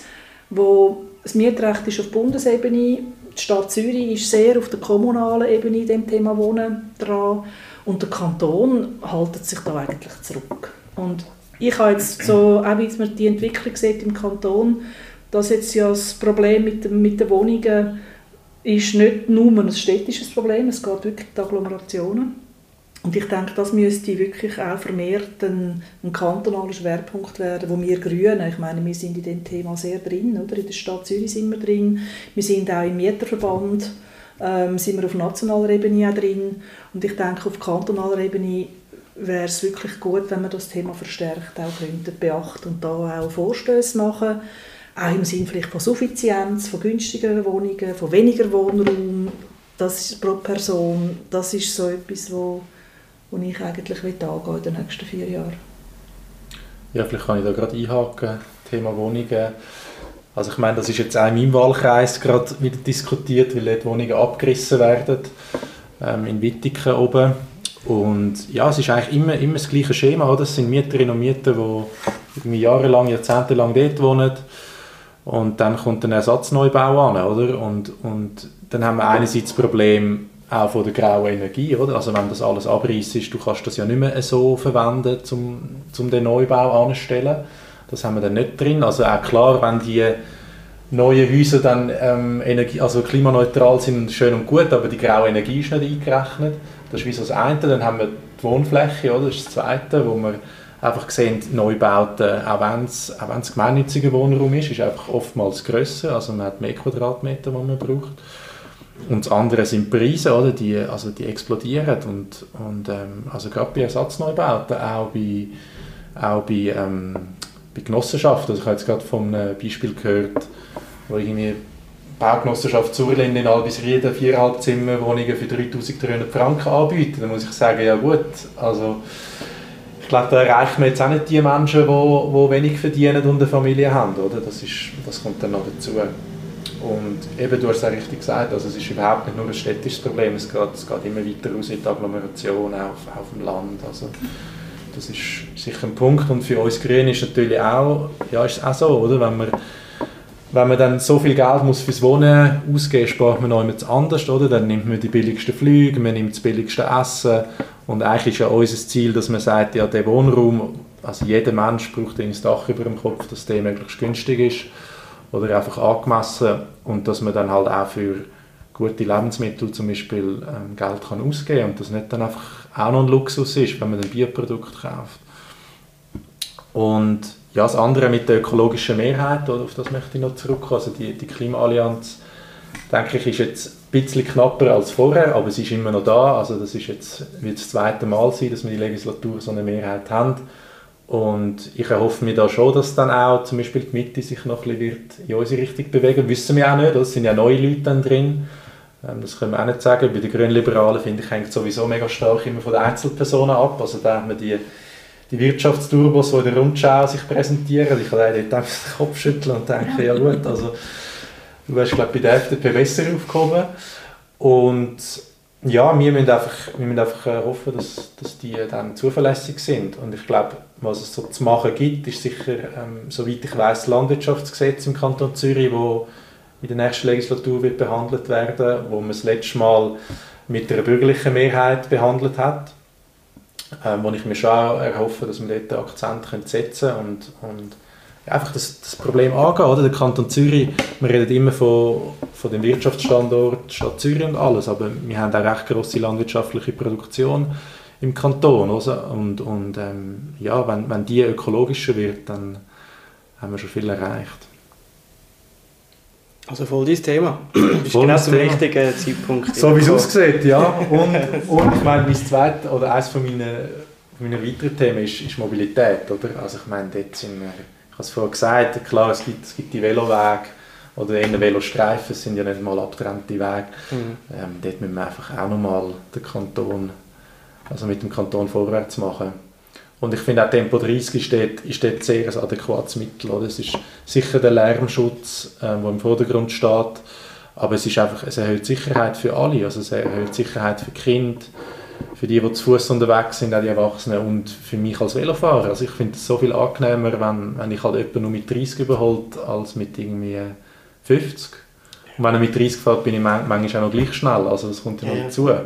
wo das Mietrecht ist auf Bundesebene, die Stadt Zürich ist sehr auf der kommunalen Ebene in dem Thema Wohnen dran und der Kanton haltet sich da eigentlich zurück. Und ich habe jetzt so, auch wie man die Entwicklung sieht im Kanton, dass jetzt ja das Problem mit, mit den Wohnungen ist nicht nur ein städtisches Problem, es geht wirklich um die Agglomerationen. Und ich denke, das müsste wirklich auch vermehrt ein, ein kantonaler Schwerpunkt werden, wo wir Grünen, ich meine, wir sind in dem Thema sehr drin, oder? in der Stadt Zürich sind wir drin, wir sind auch im Mieterverband, ähm, sind wir auf nationaler Ebene auch drin. Und ich denke, auf kantonaler Ebene wäre es wirklich gut, wenn wir das Thema verstärkt auch könnten beachten und da auch Vorstöße machen. Auch im Sinne vielleicht von Suffizienz, von günstigeren Wohnungen, von weniger Wohnraum das pro Person. Das ist so etwas, wo, wo ich eigentlich will in den nächsten vier Jahren. Ja, vielleicht kann ich da gerade einhaken, Thema Wohnungen. Also ich meine, das ist jetzt auch in meinem Wahlkreis gerade wieder diskutiert, weil dort Wohnungen abgerissen werden, ähm, in Wittigen oben. Und ja, es ist eigentlich immer, immer das gleiche Schema. Oder? Es sind Mieterinnen und Mieter, die jahrelang, jahrzehntelang dort wohnen. Und dann kommt ein Ersatzneubau an. Oder? Und, und dann haben wir einerseits das Problem auch von der grauen Energie, oder? Also wenn das alles abreißt ist, du kannst das ja nicht mehr so verwenden, um, um den Neubau anzustellen. Das haben wir dann nicht drin. Also auch klar, wenn die neuen Häuser dann ähm, Energie, also klimaneutral sind, schön und gut, aber die graue Energie ist nicht eingerechnet. Das ist wie so das eine. Dann haben wir die Wohnfläche, oder? das ist das zweite, wo wir einfach sehen, Neubauten, auch wenn es gemeinnütziger Wohnraum ist, ist einfach oftmals grösser, also man hat mehr Quadratmeter, die man braucht. Und das andere sind Preise, oder? Die, also die explodieren. Und, und, ähm, also gerade bei Ersatzneubauten, auch bei, auch bei, ähm, bei Genossenschaften. Also ich habe jetzt gerade von einem Beispiel gehört, wo irgendwie Baugenossenschaft Zurlin in Albisrieden viereinhalb Zimmerwohnungen für 3300 Franken anbieten. Da muss ich sagen, ja gut, also glaube, da erreichen wir jetzt auch nicht die Menschen, die, die wenig verdienen und eine Familie haben, oder? Das, ist, das kommt dann noch dazu. Und eben, du hast es auch richtig gesagt, also es ist überhaupt nicht nur ein städtisches Problem, es geht, es geht immer weiter raus in die Agglomeration, auch auf, dem Land. Also, das ist sicher ein Punkt. Und für uns Grüne ist natürlich auch, ja, ist auch so, oder? Wenn man, wenn man dann so viel Geld muss fürs Wohnen ausgeben muss, spart man noch jemand anders, oder? Dann nimmt man die billigsten Flüge, man nimmt das billigste Essen. Und eigentlich ist ja unser Ziel, dass man sagt, ja, der Wohnraum, also jeder Mensch braucht ein Dach über dem Kopf, dass der möglichst günstig ist oder einfach angemessen und dass man dann halt auch für gute Lebensmittel zum Beispiel ähm, Geld kann ausgeben kann und das nicht dann einfach auch noch ein Luxus ist, wenn man ein Bioprodukt kauft. Und ja, das andere mit der ökologischen Mehrheit, auf das möchte ich noch zurückkommen, also die, die Klimaallianz, denke ich, ist jetzt ein bisschen knapper als vorher, aber sie ist immer noch da, also das ist jetzt, wird das zweite Mal sein, dass wir die Legislatur so eine Mehrheit haben und ich erhoffe mir da schon, dass dann auch zum Beispiel die Mitte sich noch ein bisschen in unsere Richtung bewegen Wissen wir auch nicht, es sind ja neue Leute dann drin. Ähm, das können wir auch nicht sagen. Bei den Grünliberalen, finde ich, hängt sowieso mega stark immer von den Einzelpersonen ab. Also da haben wir die, die Wirtschaftsturbos, die in der Rundschau sich präsentieren. Ich kann dort einfach den Kopf schütteln und denke, ja gut, also du wärst glaube ich bei der FDP besser aufgekommen. Und ja, wir müssen einfach, wir müssen einfach äh, hoffen, dass, dass die dann zuverlässig sind. Und ich glaube, was es so zu machen gibt, ist sicher, ähm, soweit ich weiß, Landwirtschaftsgesetz im Kanton Zürich, wo in der nächsten Legislatur wird behandelt werden, wo man das letzte Mal mit einer bürgerlichen Mehrheit behandelt hat, ähm, wo ich mir schon erhoffe, dass wir dort Akzent setzen können und, und einfach das, das Problem angehen. Oder? Der Kanton Zürich, wir reden immer von, von dem Wirtschaftsstandort Stadt Zürich und alles, aber wir haben auch recht grosse landwirtschaftliche Produktion im Kanton. Oder? Und, und ähm, ja, wenn, wenn die ökologischer wird, dann haben wir schon viel erreicht. Also voll dein Thema. Du bist genau zum richtigen Zeitpunkt. So wie es aussieht, ja. Und, und ich meine, mein zweites oder eines von meinen, meiner weiteren Themen ist, ist Mobilität. Oder? Also ich meine, dort sind wir habe es vorhin gesagt, klar, es gibt, es gibt die Velowege oder eher Velostreifen, es sind ja nicht mal abgetrennte Wege. Mhm. Ähm, dort müssen wir einfach auch nochmal den Kanton, also mit dem Kanton vorwärts machen. Und ich finde auch Tempo 30 ist dort, ist dort sehr ein adäquates Mittel. Oder? Es ist sicher der Lärmschutz, äh, der im Vordergrund steht, aber es, ist einfach, es erhöht Sicherheit für alle. Also es erhöht Sicherheit für Kinder, für die, die zu Fuß unterwegs sind, auch die Erwachsenen und für mich als Velofahrer. Also ich finde es so viel angenehmer, wenn, wenn ich halt jemanden nur mit 30 überholt, als mit irgendwie 50. Und wenn er mit 30 fährt, bin ich manchmal auch noch gleich schnell, also das kommt ja noch dazu. Ja.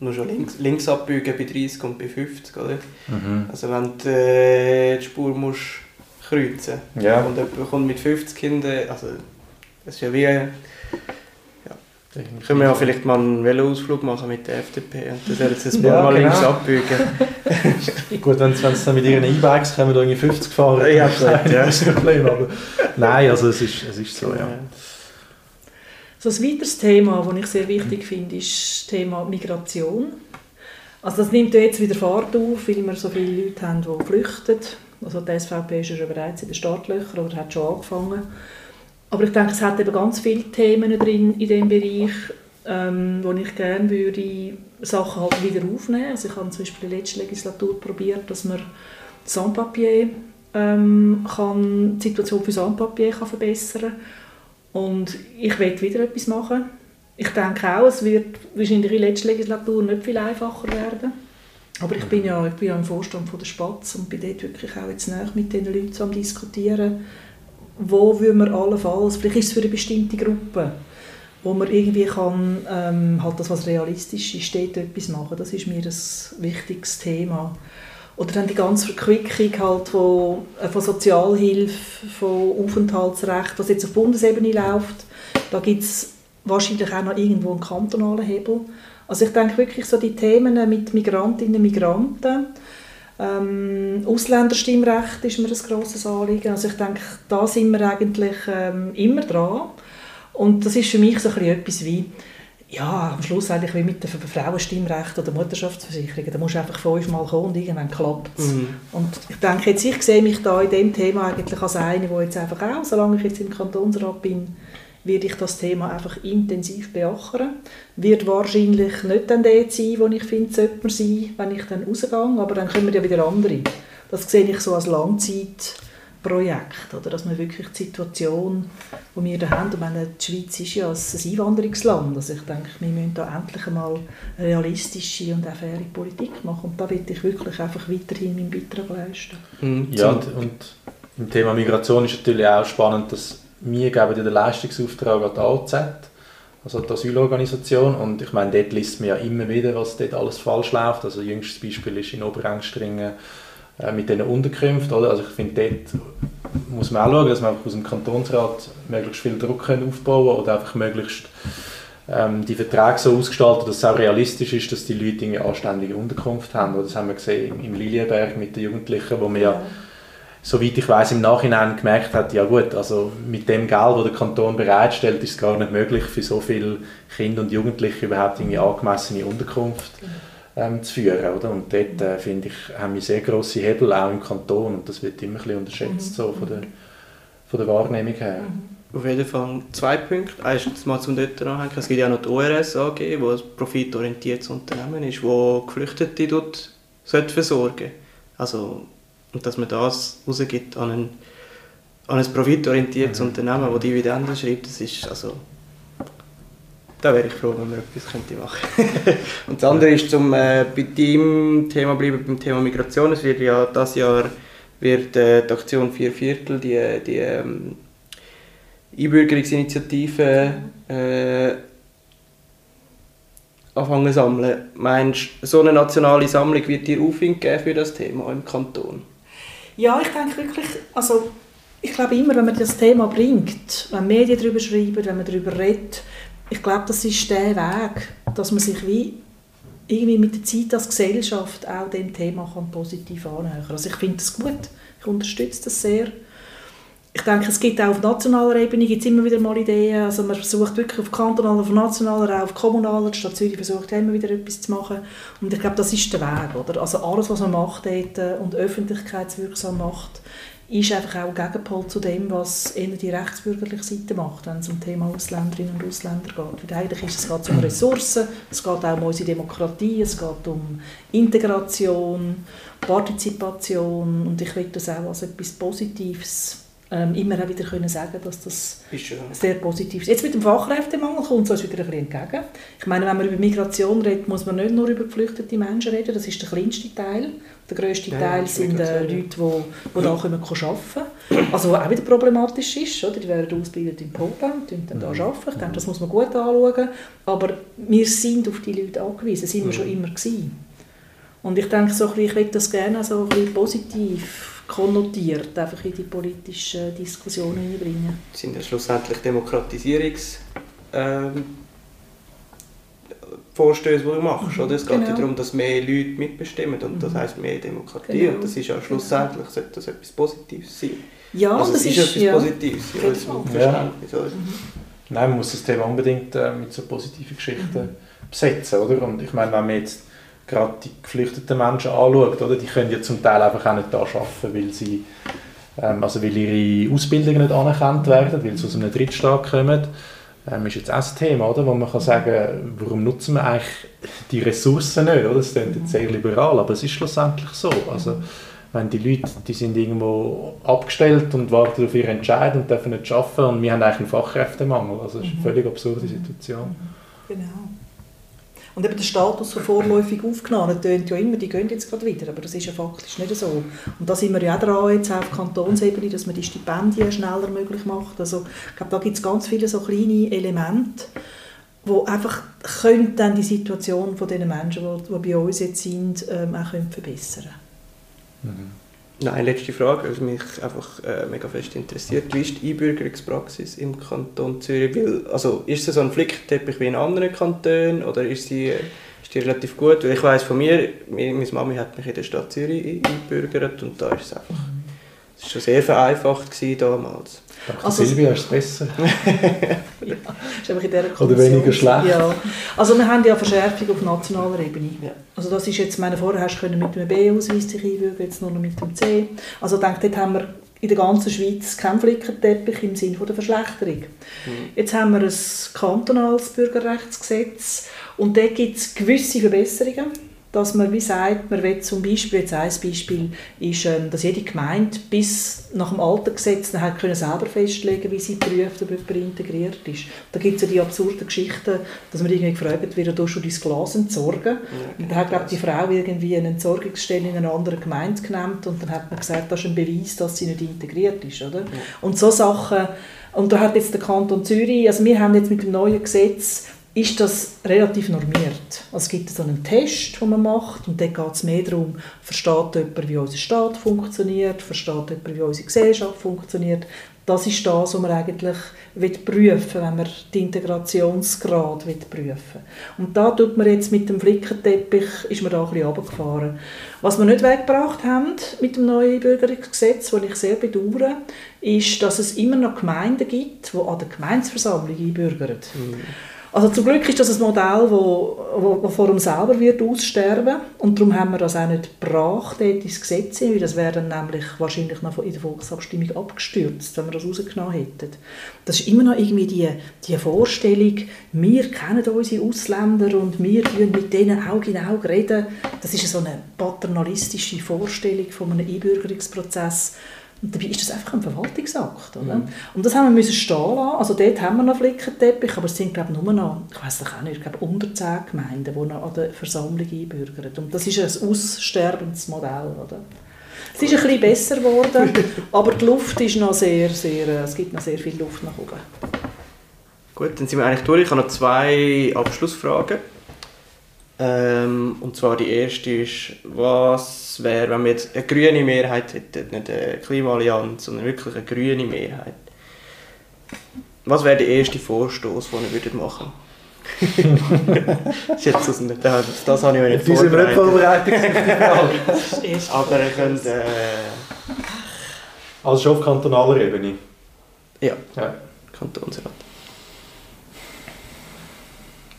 Nur schon links, links abbiegen bei 30 und bei 50, oder? Mhm. Also wenn du äh, die Spur musst kreuzen ja. und jemand kommt mit 50 Kindern, also das ist ja wie können wir ja vielleicht mal einen Veloausflug machen mit der FDP und dann jetzt ein paar ja, Mal genau. links abbiegen. Gut, wenn sie dann mit ihren E-Bikes kommen, irgendwie 50 fahren, ja, ja. das ist ein Problem. Aber nein, also es ist, es ist so, ja. So ein weiteres Thema, das ich sehr wichtig finde, ist das Thema Migration. Also das nimmt jetzt wieder Fahrt auf, weil wir so viele Leute haben, die flüchten. Also die SVP ist ja schon bereits in den Startlöchern oder hat schon angefangen. Aber ich denke, es hat eben ganz viele Themen drin in diesem Bereich, ähm, wo ich gerne würde Sachen halt wieder aufnehmen. Also ich habe zum Beispiel in der letzten Legislatur probiert, dass man Sandpapier ähm, kann, die Situation für Sandpapier kann verbessern und ich werde wieder etwas machen. Ich denke auch, es wird wahrscheinlich in der letzten Legislatur nicht viel einfacher werden. Aber ich bin ja, ich bin ja im Vorstand von der Spatz und bin dort wirklich auch jetzt näher mit den Leuten am diskutieren, wo will man allenfalls, vielleicht ist es für eine bestimmte Gruppe, wo man irgendwie kann, ähm, halt das, was realistisch ist, dort etwas machen. Das ist mir ein wichtiges Thema. Oder dann die ganze Verquickung halt von, äh, von Sozialhilfe, von Aufenthaltsrecht, was jetzt auf Bundesebene läuft. Da gibt es wahrscheinlich auch noch irgendwo einen kantonalen Hebel. Also ich denke wirklich so die Themen mit Migrantinnen und Migranten, ähm, Ausländerstimmrecht ist mir ein grosses Anliegen. Also ich denke, da sind wir eigentlich ähm, immer dran. Und das ist für mich so etwas wie, ja, am Schluss eigentlich wie mit dem Frauenstimmrecht oder Mutterschaftsversicherung. Da musst du einfach fünfmal kommen und irgendwann klappt es. Mhm. Und ich denke jetzt, ich sehe mich da in dem Thema eigentlich als eine, die jetzt einfach auch, solange ich jetzt im Kantonsrat bin, werde ich das Thema einfach intensiv beackern. Wird wahrscheinlich nicht dann der sein, wo ich finde, sollte man sein, wenn ich dann rausgehe, aber dann kommen ja wieder andere. Das sehe ich so als Langzeitprojekt, oder dass man wirklich die Situation, die wir da haben, und meine, die Schweiz ist ja ein Einwanderungsland, also ich denke, wir müssen da endlich einmal realistische und auch faire Politik machen und da will ich wirklich einfach weiterhin meinen Beitrag leisten. Mhm. Ja, und, und im Thema Migration ist natürlich auch spannend, dass wir geben den Leistungsauftrag an die AOZ, also die Asylorganisation. Und ich meine, dort liest man ja immer wieder, was dort alles falsch läuft. Also jüngstes Beispiel ist in Oberengstringen äh, mit diesen Unterkünften. Oder? Also ich finde, dort muss man auch schauen, dass man aus dem Kantonsrat möglichst viel Druck können aufbauen oder einfach möglichst ähm, die Verträge so ausgestalten, dass es auch realistisch ist, dass die Leute eine anständige Unterkunft haben. Oder das haben wir gesehen im Lilienberg mit den Jugendlichen, wo wir ja soweit ich weiß, im Nachhinein gemerkt hat, ja gut, also mit dem Geld, das der Kanton bereitstellt, ist es gar nicht möglich, für so viele Kinder und Jugendliche überhaupt eine angemessene Unterkunft ähm, zu führen. Oder? Und dort, äh, finde ich, haben wir sehr grosse Hebel, auch im Kanton, und das wird immer ein bisschen unterschätzt, so von der, von der Wahrnehmung her. Mhm. Auf jeden Fall zwei Punkte. Erstens mal zum dort anhängen. Es gibt ja noch die ORS AG, die ein profitorientiertes Unternehmen ist, das Geflüchtete dort versorgen sollte. Also und dass man das rausgibt an ein, an ein profitorientiertes mhm. Unternehmen, das Dividenden schreibt, das ist also da wäre ich froh, wenn man etwas könnte machen Und das andere ist, zum äh, bei deinem Thema bleiben, beim Thema Migration. Es wird ja das Jahr wird äh, die Aktion Vier Viertel, die, die ähm, Einbürgerungsinitiative äh, anfangen zu sammeln. Meinst du, so eine nationale Sammlung wird dir Aufwind geben für das Thema im Kanton? Ja, ich denke wirklich, also ich glaube immer, wenn man das Thema bringt, wenn Medien darüber schreiben, wenn man darüber redet, ich glaube, das ist der Weg, dass man sich wie irgendwie mit der Zeit als Gesellschaft auch dem Thema kann positiv annähern kann. Also ich finde das gut, ich unterstütze das sehr. Ich denke, es gibt auch auf nationaler Ebene gibt's immer wieder mal Ideen. Also man versucht wirklich auf kantonaler, auf nationaler, auch auf kommunaler, die Stadt Zürich versucht immer wieder etwas zu machen. Und ich glaube, das ist der Weg. Oder? Also alles, was man macht dort und öffentlichkeitswirksam macht, ist einfach auch ein Gegenpol zu dem, was eher die rechtsbürgerliche Seite macht, wenn es um das Thema Ausländerinnen und Ausländer geht. Weil eigentlich ist es geht um Ressourcen, es geht auch um unsere Demokratie, es geht um Integration, Partizipation und ich will das auch als etwas Positives ähm, immer auch wieder können sagen dass das sehr positiv ist. Jetzt mit dem Fachkräftemangel kommt es uns wieder ein bisschen entgegen. Ich meine, wenn man über Migration redet, muss man nicht nur über geflüchtete Menschen reden, das ist der kleinste Teil. Der grösste ja, Teil sind äh, Leute, die, die da kommen, arbeiten Also was auch wieder problematisch ist, oder? die werden ausgebildet in Poland, und dann da mhm. arbeiten. Ich denke, das muss man gut anschauen. Aber wir sind auf die Leute angewiesen, das sind wir schon mhm. immer gewesen. Und ich denke, so ein bisschen, ich möchte das gerne so ein bisschen positiv konnotiert einfach in die politischen Diskussionen hineinbringen. Das sind ja schlussendlich Demokratisierungs ähm, Vorstöße, die du machst. Mhm, oder? Es geht genau. ja darum, dass mehr Leute mitbestimmen und das mhm. heisst mehr Demokratie. Genau. Und das ist ja schlussendlich genau. sollte das etwas Positives sein. Ja, also das ist, ist etwas ja. Positives in unserem Verständnis. Ja. Mhm. Nein, man muss das Thema unbedingt äh, mit so positiven Geschichten mhm. besetzen, oder? Und ich meine, wenn man jetzt gerade die geflüchteten Menschen anschaut, oder? Die können ja zum Teil einfach auch nicht da arbeiten, weil sie ähm, also weil ihre Ausbildungen nicht anerkannt werden, weil sie aus einem Drittstaat kommen. Ähm, ist jetzt auch ein Thema, oder? wo man kann sagen warum nutzen wir eigentlich die Ressourcen nicht? Oder? Das klingt jetzt sehr liberal, aber es ist schlussendlich so. Also, wenn die Leute die sind irgendwo abgestellt und warten auf ihren Entscheid und dürfen nicht arbeiten und wir haben eigentlich einen Fachkräftemangel. Also das ist eine völlig absurde Situation. Genau. Und eben der Status von vorläufig Aufgenommen tönt ja immer, die gehen jetzt gerade wieder, aber das ist ja faktisch nicht so. Und da sind wir ja auch dran, jetzt auf Kantonsebene, dass man die Stipendien schneller möglich macht. Also ich glaube, da gibt es ganz viele so kleine Elemente, wo einfach können dann die Situation von den Menschen, die, die bei uns jetzt sind, ähm, auch können verbessern mhm. Nein, letzte Frage, was mich einfach äh, mega fest interessiert. Wie ist die Einbürgerungspraxis im Kanton Zürich? Weil, also, ist sie so ein Flickteppich wie in anderen Kantonen oder ist sie, ist die relativ gut? Weil ich weiß von mir, meine Mami hat mich in der Stadt Zürich eingebürgert und da ist es einfach es war schon sehr vereinfacht damals. Danke also, Silvia, ist es besser? ja, ist einfach in dieser Oder weniger schlecht? Ja. Also wir haben ja Verschärfung auf nationaler Ebene. Ja. Also das ist jetzt, meine vorher hast du mit dem B-Ausweis dich einbürgern, jetzt nur noch mit dem C. Also ich denke, dort haben wir in der ganzen Schweiz keinen Flickenteppich im Sinne der Verschlechterung. Mhm. Jetzt haben wir ein kantonales Bürgerrechtsgesetz und dort gibt es gewisse Verbesserungen dass man wie sagt, man will zum Beispiel, jetzt ein Beispiel ist, ähm, dass jede Gemeinde bis nach dem alten Gesetz können selber festlegen wie sie prüft, ob jemand integriert ist. Da gibt es ja die absurden Geschichten, dass man irgendwie gefragt wird, du schon dein Glas entsorgen? Ja, und dann hat glaube die Frau irgendwie eine Entsorgungsstelle in einer anderen Gemeinde genannt und dann hat man gesagt, das ist ein Beweis, dass sie nicht integriert ist. Oder? Ja. Und so Sachen, und da hat jetzt der Kanton Zürich, also wir haben jetzt mit dem neuen Gesetz ist das relativ normiert. Also es gibt so einen Test, den man macht und dort geht es mehr darum, versteht jemand, wie unser Staat funktioniert, versteht jemand, wie unsere Gesellschaft funktioniert. Das ist das, was man eigentlich prüfen wenn man den Integrationsgrad prüfen Und da tut man jetzt mit dem Flickenteppich, ist man da ein bisschen runtergefahren. Was wir nicht weggebracht haben mit dem neuen Bürgergesetz, das ich sehr bedauere, ist, dass es immer noch Gemeinden gibt, die an der Gemeinsversammlung einbürgern. Mhm. Also zum Glück ist das ein Modell, das wo, wo, wo vor uns selber wird aussterben und darum haben wir das auch nicht gebracht ins Gesetz, weil das wäre dann nämlich wahrscheinlich noch in der Volksabstimmung abgestürzt, wenn wir das rausgenommen hätten. Das ist immer noch irgendwie die, die Vorstellung, wir kennen unsere Ausländer und wir reden mit denen Auge in Auge reden. Das ist so eine paternalistische Vorstellung von einem Einbürgerungsprozess und dabei ist das einfach ein Verwaltungsakt. Oder? Mhm. Und das haben wir müssen stehen lassen. Also dort haben wir noch Flickenteppich, aber es sind glaube ich, nur noch, ich weiß auch nicht, ich glaube unter zehn Gemeinden, die noch an der Versammlung einbürgern. Und das ist ein aussterbendes Modell. Oder? Es ist ein bisschen besser geworden, aber die Luft ist noch sehr, sehr, es gibt noch sehr viel Luft nach oben. Gut, dann sind wir eigentlich durch. Ich habe noch zwei Abschlussfragen. Ähm, und zwar die erste ist, was wäre, wenn wir jetzt eine grüne Mehrheit hätten, nicht eine Klimaallianz, sondern wirklich eine grüne Mehrheit. Was wäre der erste Vorstoß, den ihr machen würdet? das ist jetzt aus dem, das, das habe ich mir nicht vorbereitet. vorbereitet. Aber ihr könnt... Äh, also schon auf kantonaler Ebene? Ja, ja. Kantonsrat.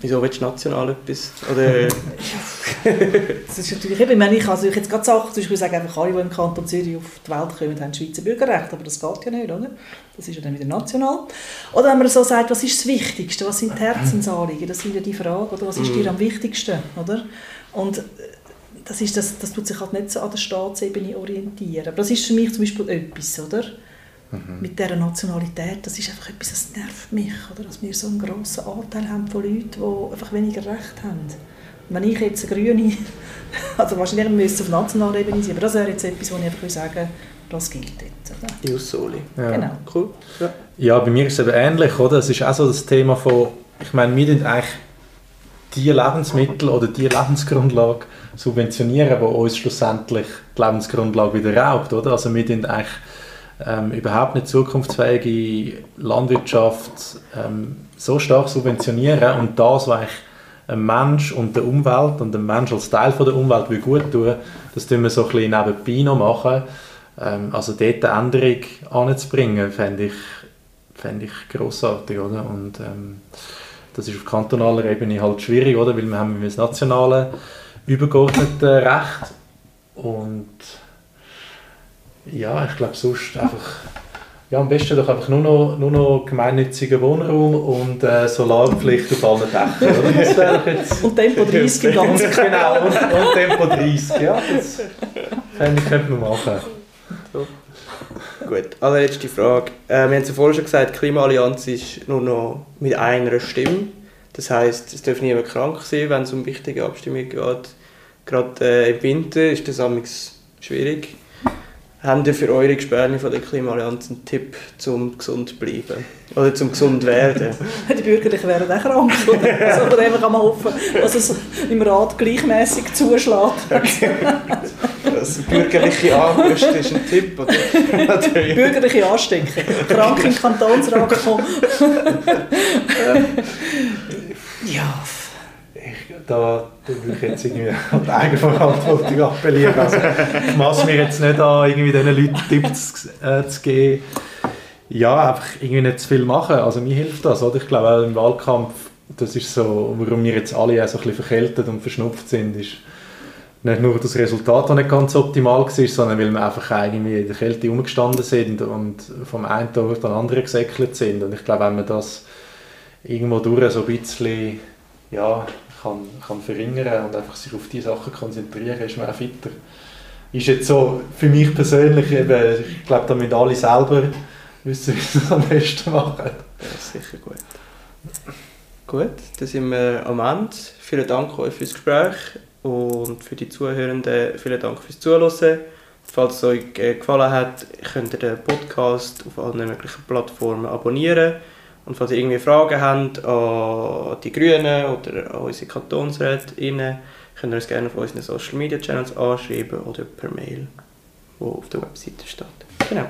Wieso willst du national etwas? Oder? das ist natürlich eben, ich meine, ich kann jetzt gerade Sachen, zum Beispiel sagen einfach alle, die im Kanton Zürich auf die Welt kommen, haben Schweizer Bürgerrecht, aber das geht ja nicht, oder? Das ist ja dann wieder national. Oder wenn man so sagt, was ist das Wichtigste, was sind die Herzensanliegen, das sind ja die Fragen, oder was ist dir mhm. am wichtigsten, oder? Und äh, das, ist das, das tut sich halt nicht so an der Staatsebene orientieren. Aber das ist für mich zum Beispiel etwas, oder? Mhm. Mit dieser Nationalität, das ist einfach etwas, das nervt mich, oder? dass wir so einen grossen Anteil haben von Leuten, die einfach weniger Recht haben. Wenn ich jetzt eine Grüne, also wahrscheinlich müsste es auf nationaler Ebene sein, aber das wäre jetzt etwas, wo ich einfach sagen das gilt jetzt. Oder? Jus Soli. Ja. Genau. Cool. Ja. ja, bei mir ist es eben ähnlich, oder? Es ist auch so das Thema von, ich meine, wir sind eigentlich die Lebensmittel oder die Lebensgrundlage subventionieren, die uns schlussendlich die Lebensgrundlage wieder raubt, oder? Also wir sind eigentlich ähm, überhaupt nicht zukunftsfähige Landwirtschaft ähm, so stark subventionieren und das, was eigentlich ein Mensch und der Umwelt und der Mensch als Teil von der Umwelt will gut tun, das tun wir so ein bisschen nebenbei noch machen. Ähm, also dort eine Änderung anzubringen, fände ich, fände ich grossartig, oder? Und ähm, das ist auf kantonaler Ebene halt schwierig, oder? Weil wir haben das nationale übergeordnete Recht und ja, ich glaube sonst einfach ja, am besten doch einfach nur noch, nur noch gemeinnützigen Wohnraum und äh, Solarpflicht auf allen Dächern. Oder? Das jetzt und Tempo 30 im ganzen Genau, und, und Tempo 30. Ja, das fände ich, könnte man machen. So. Gut, allerletzte Frage. Äh, wir haben es ja vorhin schon gesagt, die Klimaallianz ist nur noch mit einer Stimme. Das heisst, es darf niemand krank sein, wenn es um wichtige Abstimmungen geht. Gerade äh, im Winter ist das schwierig. Haben ihr für eure Gespräche von der Klimaallianz einen Tipp, um gesund bleiben? Oder zum gesund werden? die Bürgerlichen wären auch krank. Oder? Also von dem kann man hoffen, dass es im Rat gleichmäßig zuschlägt. Okay. Das bürgerliche Anrüsten ist ein Tipp, oder? bürgerliche Anstecken. Krank im Kantonsrat kommen. ja da, würde ich jetzt irgendwie an die Eigenverantwortung appellieren. Also, ich mache mir jetzt nicht an, irgendwie diesen Leuten Tipps äh, zu geben. Ja, einfach irgendwie nicht zu viel machen. Also mir hilft das. Oder? Ich glaube auch im Wahlkampf, das ist so, warum wir jetzt alle auch so ein bisschen verkältet und verschnupft sind, ist nicht nur das Resultat, das nicht ganz optimal war, sondern weil wir einfach irgendwie in der Kälte umgestanden sind und vom einen Tag auf den anderen gesäckelt sind. Und ich glaube, wenn man das irgendwo durch so ein bisschen ja, kann, kann verringern und einfach sich auf die Sachen konzentrieren, ist man auch fitter. Ist jetzt so für mich persönlich, eben, ich glaube, da müssen alle selber wissen, wie sie es am besten machen. Ja, sicher gut. Gut, dann sind wir am Ende. Vielen Dank euch fürs Gespräch und für die Zuhörenden vielen Dank fürs Zuhören. Falls es euch gefallen hat, könnt ihr den Podcast auf allen möglichen Plattformen abonnieren. Und falls ihr irgendwie Fragen habt an die Grünen oder an unsere Kantonsrätinnen, könnt ihr uns gerne auf unseren Social Media Channels anschreiben oder per Mail, wo auf der Webseite steht. Genau.